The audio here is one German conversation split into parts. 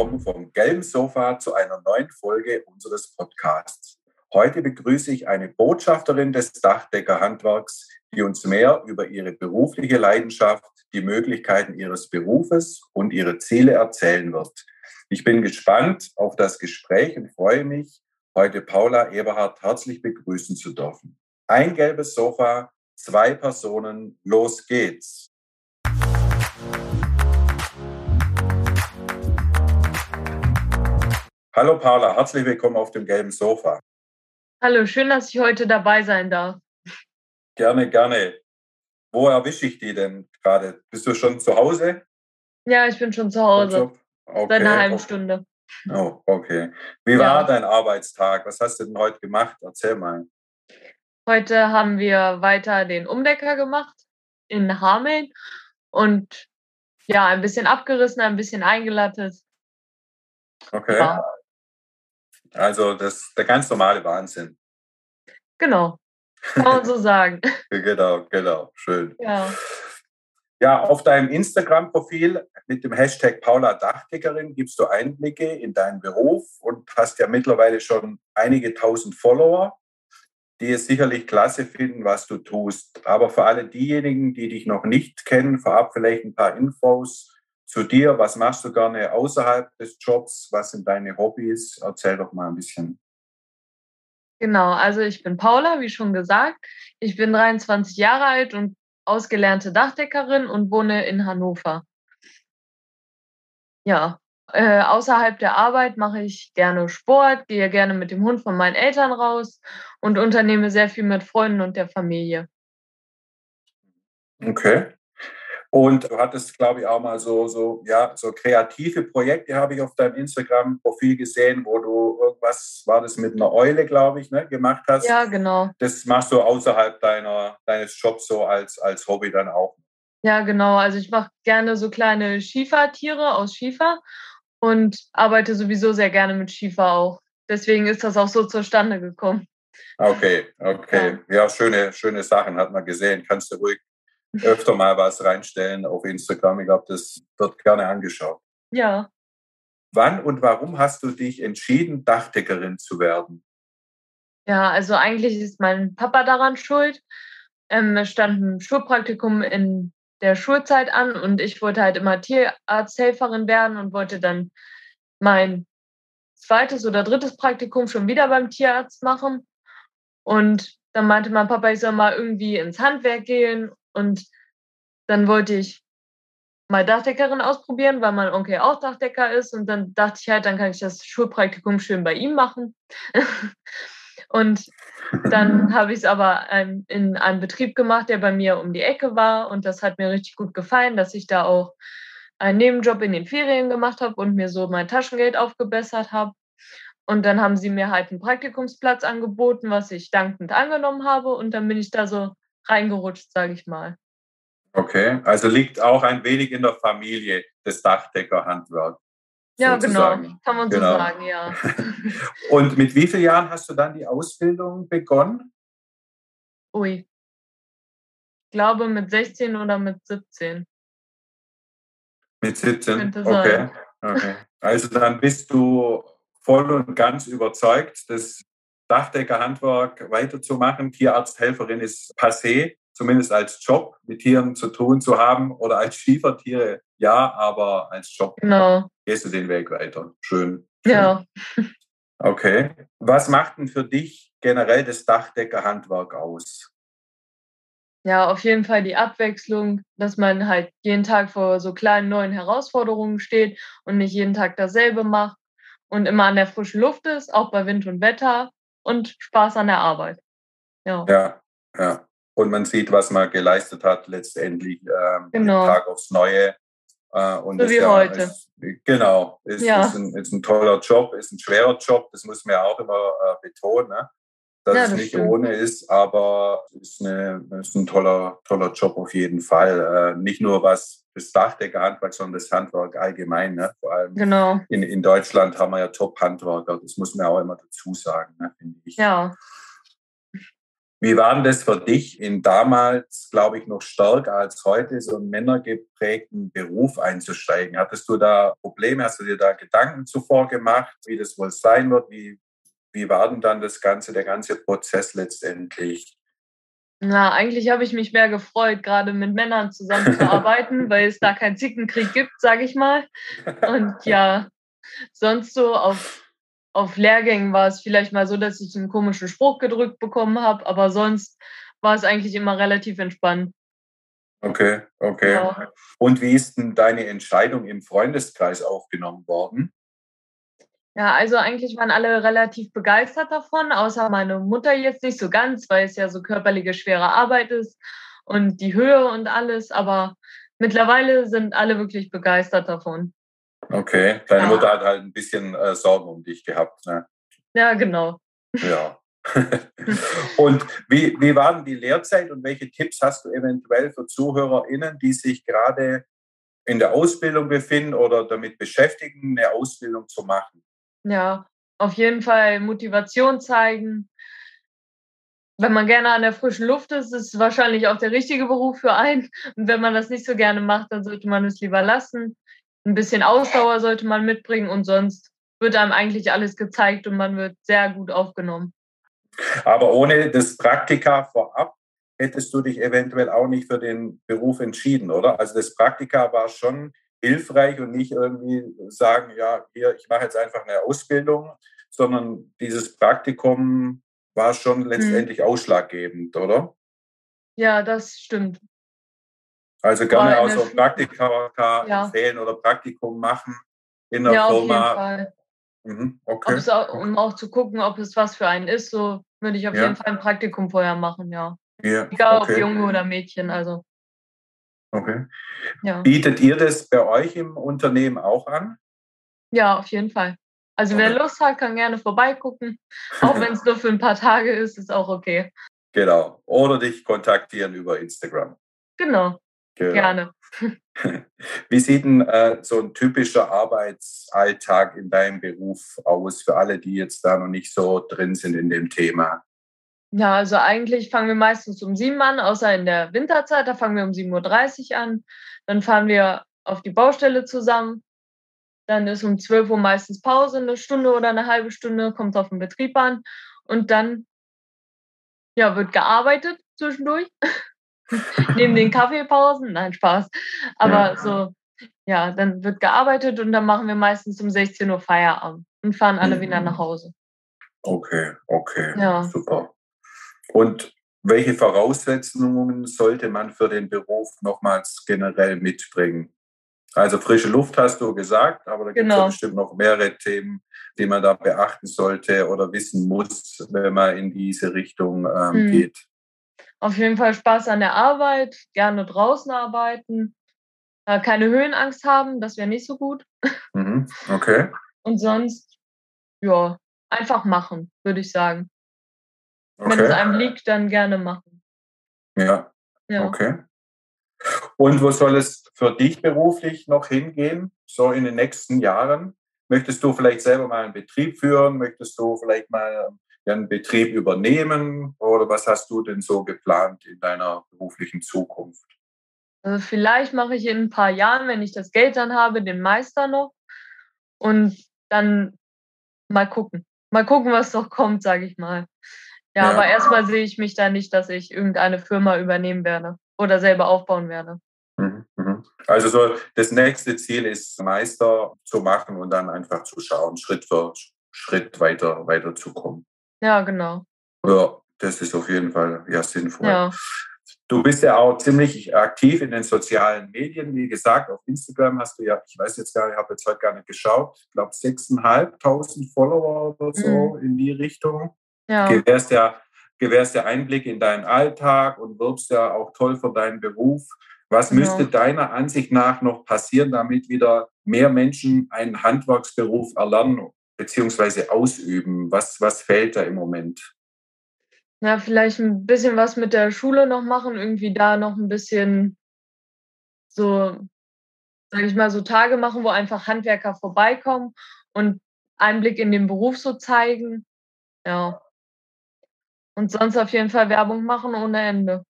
willkommen vom gelben Sofa zu einer neuen Folge unseres Podcasts. Heute begrüße ich eine Botschafterin des Dachdeckerhandwerks, die uns mehr über ihre berufliche Leidenschaft, die Möglichkeiten ihres Berufes und ihre Ziele erzählen wird. Ich bin gespannt auf das Gespräch und freue mich, heute Paula Eberhardt herzlich begrüßen zu dürfen. Ein gelbes Sofa, zwei Personen, los geht's. Hallo Paula, herzlich willkommen auf dem gelben Sofa. Hallo, schön, dass ich heute dabei sein darf. Gerne, gerne. Wo erwische ich die denn gerade? Bist du schon zu Hause? Ja, ich bin schon zu Hause. Okay. Seit einer halben Stunde. Oh, okay. Wie war dein Arbeitstag? Was hast du denn heute gemacht? Erzähl mal. Heute haben wir weiter den Umdecker gemacht in Hameln und ja, ein bisschen abgerissen, ein bisschen eingelattet. Okay. Ja. Also das der ganz normale Wahnsinn. Genau. Kann man so sagen. genau, genau. Schön. Ja. Ja, auf deinem Instagram-Profil mit dem Hashtag Paula Dachdeckerin gibst du Einblicke in deinen Beruf und hast ja mittlerweile schon einige tausend Follower, die es sicherlich klasse finden, was du tust. Aber für alle diejenigen, die dich noch nicht kennen, vorab vielleicht ein paar Infos zu dir. Was machst du gerne außerhalb des Jobs? Was sind deine Hobbys? Erzähl doch mal ein bisschen. Genau, also ich bin Paula, wie schon gesagt. Ich bin 23 Jahre alt und ausgelernte Dachdeckerin und wohne in Hannover. Ja, äh, außerhalb der Arbeit mache ich gerne Sport, gehe gerne mit dem Hund von meinen Eltern raus und unternehme sehr viel mit Freunden und der Familie. Okay. Und du hattest, glaube ich, auch mal so, so, ja, so kreative Projekte, habe ich auf deinem Instagram-Profil gesehen, wo du irgendwas, war das mit einer Eule, glaube ich, ne, gemacht hast. Ja, genau. Das machst du außerhalb deiner, deines Jobs so als, als Hobby dann auch. Ja, genau. Also ich mache gerne so kleine Schiefertiere aus Schiefer und arbeite sowieso sehr gerne mit Schiefer auch. Deswegen ist das auch so zustande gekommen. Okay, okay. Ja, ja schöne, schöne Sachen hat man gesehen. Kannst du ruhig öfter mal was reinstellen auf Instagram. Ich glaube, das wird gerne angeschaut. Ja. Wann und warum hast du dich entschieden, Dachdeckerin zu werden? Ja, also eigentlich ist mein Papa daran schuld. Ähm, es stand ein Schulpraktikum in der Schulzeit an und ich wollte halt immer Tierarzthelferin werden und wollte dann mein zweites oder drittes Praktikum schon wieder beim Tierarzt machen. Und dann meinte mein Papa, ich soll mal irgendwie ins Handwerk gehen und dann wollte ich mal Dachdeckerin ausprobieren, weil mein Onkel auch Dachdecker ist. Und dann dachte ich halt, dann kann ich das Schulpraktikum schön bei ihm machen. und dann habe ich es aber in einem Betrieb gemacht, der bei mir um die Ecke war. Und das hat mir richtig gut gefallen, dass ich da auch einen Nebenjob in den Ferien gemacht habe und mir so mein Taschengeld aufgebessert habe. Und dann haben sie mir halt einen Praktikumsplatz angeboten, was ich dankend angenommen habe. Und dann bin ich da so reingerutscht, sage ich mal. Okay, also liegt auch ein wenig in der Familie des Dachdeckerhandwerk. Ja, genau, kann man genau. so sagen, ja. Und mit wie vielen Jahren hast du dann die Ausbildung begonnen? Ui, ich glaube mit 16 oder mit 17. Mit 17, okay. okay. Also dann bist du voll und ganz überzeugt, dass Dachdeckerhandwerk weiterzumachen. Tierarzthelferin ist passé, zumindest als Job mit Tieren zu tun zu haben oder als Schiefertiere ja, aber als Job genau. gehst du den Weg weiter. Schön. schön. Ja. Okay. Was macht denn für dich generell das Dachdeckerhandwerk aus? Ja, auf jeden Fall die Abwechslung, dass man halt jeden Tag vor so kleinen neuen Herausforderungen steht und nicht jeden Tag dasselbe macht und immer an der frischen Luft ist, auch bei Wind und Wetter und Spaß an der Arbeit. Ja. Ja, ja. Und man sieht, was man geleistet hat, letztendlich ähm, genau. Tag aufs Neue. Äh, und so wie ja, heute. Ist, genau, ist, ja. ist, ein, ist ein toller Job, ist ein schwerer Job, das muss man ja auch immer äh, betonen, ne? Dass ja, das es nicht stimmt. ohne ist, aber es ist, eine, ist ein toller, toller Job auf jeden Fall. Äh, nicht nur was das Dachdeckerhandwerk, sondern das Handwerk allgemein. Ne? Vor allem genau. in, in Deutschland haben wir ja Top-Handwerker, das muss man auch immer dazu sagen, ne? finde ich. Ja. Wie war denn das für dich in damals, glaube ich, noch stärker als heute, so einen männergeprägten Beruf einzusteigen? Hattest du da Probleme? Hast du dir da Gedanken zuvor gemacht, wie das wohl sein wird? Wie, wie war denn dann das Ganze, der ganze Prozess letztendlich? Na, eigentlich habe ich mich mehr gefreut, gerade mit Männern zusammenzuarbeiten, weil es da keinen Zickenkrieg gibt, sage ich mal. Und ja, sonst so auf auf Lehrgängen war es vielleicht mal so, dass ich einen komischen Spruch gedrückt bekommen habe, aber sonst war es eigentlich immer relativ entspannt. Okay, okay. Ja. Und wie ist denn deine Entscheidung im Freundeskreis aufgenommen worden? Ja, also eigentlich waren alle relativ begeistert davon, außer meine Mutter jetzt nicht so ganz, weil es ja so körperliche schwere Arbeit ist und die Höhe und alles. Aber mittlerweile sind alle wirklich begeistert davon. Okay, deine ja. Mutter hat halt ein bisschen äh, Sorgen um dich gehabt. Ne? Ja, genau. Ja. und wie, wie war denn die Lehrzeit und welche Tipps hast du eventuell für ZuhörerInnen, die sich gerade in der Ausbildung befinden oder damit beschäftigen, eine Ausbildung zu machen? Ja, auf jeden Fall Motivation zeigen. Wenn man gerne an der frischen Luft ist, ist es wahrscheinlich auch der richtige Beruf für einen. Und wenn man das nicht so gerne macht, dann sollte man es lieber lassen ein bisschen Ausdauer sollte man mitbringen und sonst wird einem eigentlich alles gezeigt und man wird sehr gut aufgenommen. Aber ohne das Praktika vorab hättest du dich eventuell auch nicht für den Beruf entschieden, oder? Also das Praktika war schon hilfreich und nicht irgendwie sagen, ja, hier, ich mache jetzt einfach eine Ausbildung, sondern dieses Praktikum war schon hm. letztendlich hm. ausschlaggebend, oder? Ja, das stimmt. Also gerne auch so Praktika ja. empfehlen oder Praktikum machen in der ja, Firma. Auf jeden Fall. Mhm, okay. Auch, um auch zu gucken, ob es was für einen ist, so würde ich auf ja. jeden Fall ein Praktikum vorher machen, ja. ja Egal okay. ob Junge oder Mädchen, also. Okay. Ja. Bietet ihr das bei euch im Unternehmen auch an? Ja, auf jeden Fall. Also wer Lust hat, kann gerne vorbeigucken. Auch wenn es nur für ein paar Tage ist, ist auch okay. Genau. Oder dich kontaktieren über Instagram. Genau. Genau. Gerne. Wie sieht denn äh, so ein typischer Arbeitsalltag in deinem Beruf aus für alle, die jetzt da noch nicht so drin sind in dem Thema? Ja, also eigentlich fangen wir meistens um sieben an, außer in der Winterzeit, da fangen wir um 7.30 Uhr an. Dann fahren wir auf die Baustelle zusammen. Dann ist um 12 Uhr meistens Pause, eine Stunde oder eine halbe Stunde, kommt auf den Betrieb an. Und dann ja, wird gearbeitet zwischendurch. neben den Kaffeepausen. Nein, Spaß. Aber ja. so, ja, dann wird gearbeitet und dann machen wir meistens um 16 Uhr Feierabend und fahren alle mhm. wieder nach Hause. Okay, okay, ja. super. Und welche Voraussetzungen sollte man für den Beruf nochmals generell mitbringen? Also frische Luft hast du gesagt, aber da gibt es genau. bestimmt noch mehrere Themen, die man da beachten sollte oder wissen muss, wenn man in diese Richtung ähm, hm. geht auf jeden Fall Spaß an der Arbeit, gerne draußen arbeiten, äh, keine Höhenangst haben, das wäre nicht so gut. Mhm. Okay. Und sonst, ja, einfach machen, würde ich sagen. Okay. Wenn es einem liegt, dann gerne machen. Ja. ja. Okay. Und wo soll es für dich beruflich noch hingehen, so in den nächsten Jahren? Möchtest du vielleicht selber mal einen Betrieb führen? Möchtest du vielleicht mal einen Betrieb übernehmen? Oder was hast du denn so geplant in deiner beruflichen Zukunft? Also vielleicht mache ich in ein paar Jahren, wenn ich das Geld dann habe, den Meister noch und dann mal gucken. Mal gucken, was noch kommt, sage ich mal. Ja, ja, aber erstmal sehe ich mich da nicht, dass ich irgendeine Firma übernehmen werde oder selber aufbauen werde. Mhm, mhm. Also so das nächste Ziel ist, Meister zu machen und dann einfach zu schauen, Schritt für Schritt weiter, weiter zu kommen. Ja, genau. Ja, das ist auf jeden Fall ja sinnvoll. Ja. Du bist ja auch ziemlich aktiv in den sozialen Medien. Wie gesagt, auf Instagram hast du ja, ich weiß jetzt gar nicht, ich habe jetzt heute gar nicht geschaut, ich glaube 6.500 Follower oder so mhm. in die Richtung. Ja. Gewährst ja, gewährst ja Einblick in deinen Alltag und wirbst ja auch toll für deinen Beruf. Was genau. müsste deiner Ansicht nach noch passieren, damit wieder mehr Menschen einen Handwerksberuf erlernen beziehungsweise ausüben? Was, was fehlt da im Moment? Ja, vielleicht ein bisschen was mit der Schule noch machen, irgendwie da noch ein bisschen so, sage ich mal, so Tage machen, wo einfach Handwerker vorbeikommen und Einblick in den Beruf so zeigen. Ja. Und sonst auf jeden Fall Werbung machen ohne Ende.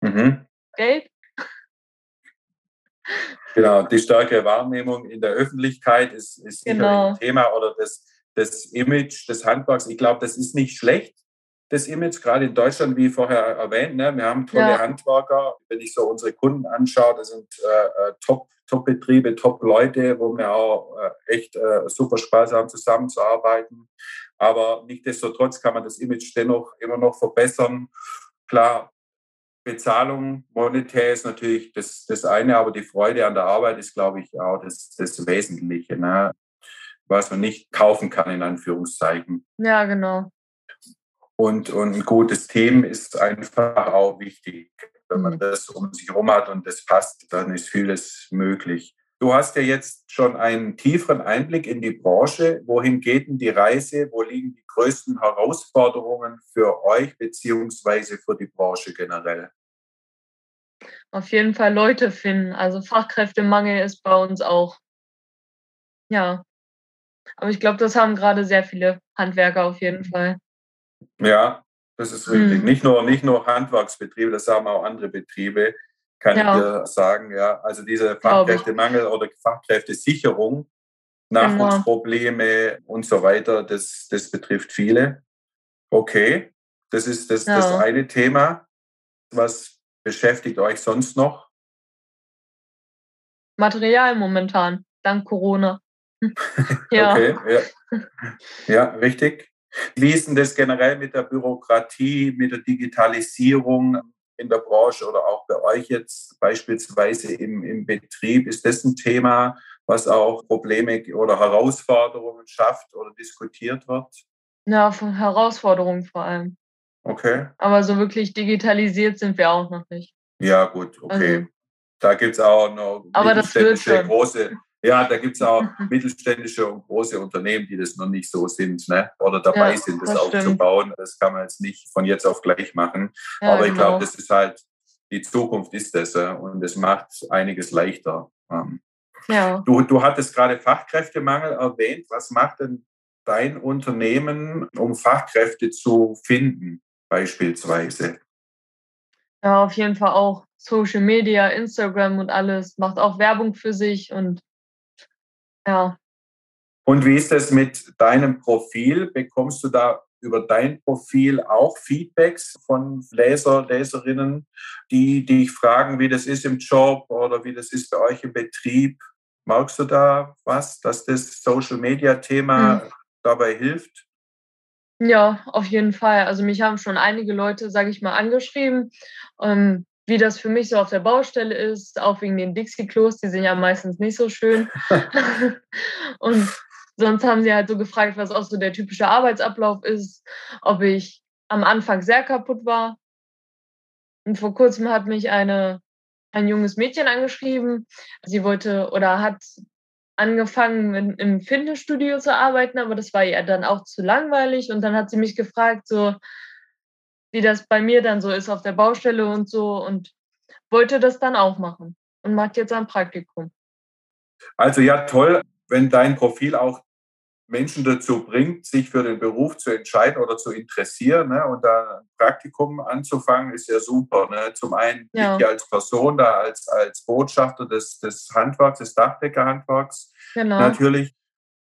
Mhm. Geld? Genau, die starke Wahrnehmung in der Öffentlichkeit ist, ist genau. ein Thema oder das, das Image des Handwerks. Ich glaube, das ist nicht schlecht, das Image, gerade in Deutschland, wie vorher erwähnt. Ne? Wir haben tolle ja. Handwerker. Wenn ich so unsere Kunden anschaue, das sind äh, äh Top, Top-Betriebe, Top-Leute, wo wir auch äh, echt äh, super Spaß haben, zusammenzuarbeiten. Aber nichtsdestotrotz kann man das Image dennoch immer noch verbessern. Klar, Bezahlung monetär ist natürlich das, das eine, aber die Freude an der Arbeit ist, glaube ich, auch das, das Wesentliche, ne? was man nicht kaufen kann, in Anführungszeichen. Ja, genau. Und, und ein gutes Team ist einfach auch wichtig. Wenn man mhm. das um sich herum hat und das passt, dann ist vieles möglich. Du hast ja jetzt schon einen tieferen Einblick in die Branche. Wohin geht denn die Reise? Wo liegen die größten Herausforderungen für euch beziehungsweise für die Branche generell? Auf jeden Fall Leute finden. Also Fachkräftemangel ist bei uns auch. Ja. Aber ich glaube, das haben gerade sehr viele Handwerker auf jeden Fall. Ja, das ist richtig. Mhm. Nicht, nur, nicht nur Handwerksbetriebe, das haben auch andere Betriebe, kann ja. ich dir sagen. Ja, also diese Fachkräftemangel oder Fachkräftesicherung, Nachwuchsprobleme genau. und so weiter, das, das betrifft viele. Okay, das ist das, ja. das eine Thema. Was beschäftigt euch sonst noch? Material momentan, dank Corona. ja. Okay, ja. ja, richtig. Wie ist denn das generell mit der Bürokratie, mit der Digitalisierung in der Branche oder auch bei euch jetzt beispielsweise im, im Betrieb? Ist das ein Thema, was auch Probleme oder Herausforderungen schafft oder diskutiert wird? Ja, von Herausforderungen vor allem. Okay. Aber so wirklich digitalisiert sind wir auch noch nicht. Ja, gut, okay. Also, da gibt es auch noch aber das wird schon. große, ja, da gibt es auch mittelständische und große Unternehmen, die das noch nicht so sind ne? oder dabei ja, sind, das, das aufzubauen. Stimmt. Das kann man jetzt nicht von jetzt auf gleich machen. Ja, Aber ich genau. glaube, das ist halt, die Zukunft ist das und es macht einiges leichter. Ähm, ja. Du, du hattest gerade Fachkräftemangel erwähnt. Was macht denn dein Unternehmen, um Fachkräfte zu finden, beispielsweise? Ja, auf jeden Fall auch Social Media, Instagram und alles, macht auch Werbung für sich und ja. Und wie ist das mit deinem Profil? Bekommst du da über dein Profil auch Feedbacks von Leser, Leserinnen, die dich fragen, wie das ist im Job oder wie das ist bei euch im Betrieb? Magst du da was, dass das Social Media Thema mhm. dabei hilft? Ja, auf jeden Fall. Also mich haben schon einige Leute, sage ich mal, angeschrieben, ähm, wie das für mich so auf der Baustelle ist, auch wegen den Dixie-Klos, die sind ja meistens nicht so schön. und sonst haben sie halt so gefragt, was auch so der typische Arbeitsablauf ist, ob ich am Anfang sehr kaputt war. Und vor kurzem hat mich eine, ein junges Mädchen angeschrieben. Sie wollte oder hat angefangen, in, im Fitnessstudio zu arbeiten, aber das war ihr dann auch zu langweilig. Und dann hat sie mich gefragt, so, wie das bei mir dann so ist auf der Baustelle und so und wollte das dann auch machen und macht jetzt ein Praktikum. Also ja, toll, wenn dein Profil auch Menschen dazu bringt, sich für den Beruf zu entscheiden oder zu interessieren ne? und da ein Praktikum anzufangen, ist ja super. Ne? Zum einen ja. ich als Person, da als, als Botschafter des, des Handwerks, des Dachdeckerhandwerks genau. natürlich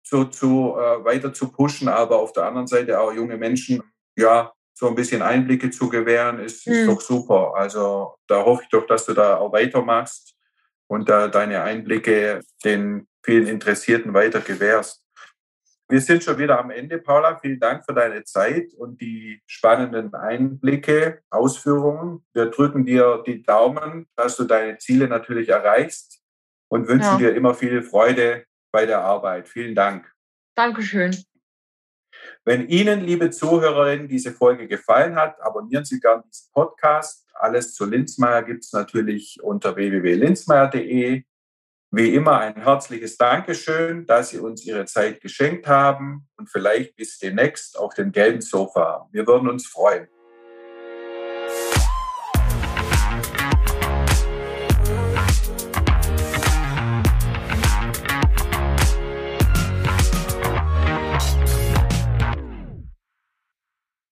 so zu, äh, weiter zu pushen, aber auf der anderen Seite auch junge Menschen ja so ein bisschen Einblicke zu gewähren, ist, ist mhm. doch super. Also da hoffe ich doch, dass du da auch weitermachst und da deine Einblicke den vielen Interessierten weiter gewährst. Wir sind schon wieder am Ende, Paula. Vielen Dank für deine Zeit und die spannenden Einblicke, Ausführungen. Wir drücken dir die Daumen, dass du deine Ziele natürlich erreichst und wünschen ja. dir immer viel Freude bei der Arbeit. Vielen Dank. Dankeschön. Wenn Ihnen, liebe Zuhörerinnen, diese Folge gefallen hat, abonnieren Sie gerne diesen Podcast. Alles zu Linzmeier gibt es natürlich unter www.linzmeier.de. Wie immer ein herzliches Dankeschön, dass Sie uns Ihre Zeit geschenkt haben und vielleicht bis demnächst auf dem gelben Sofa. Wir würden uns freuen.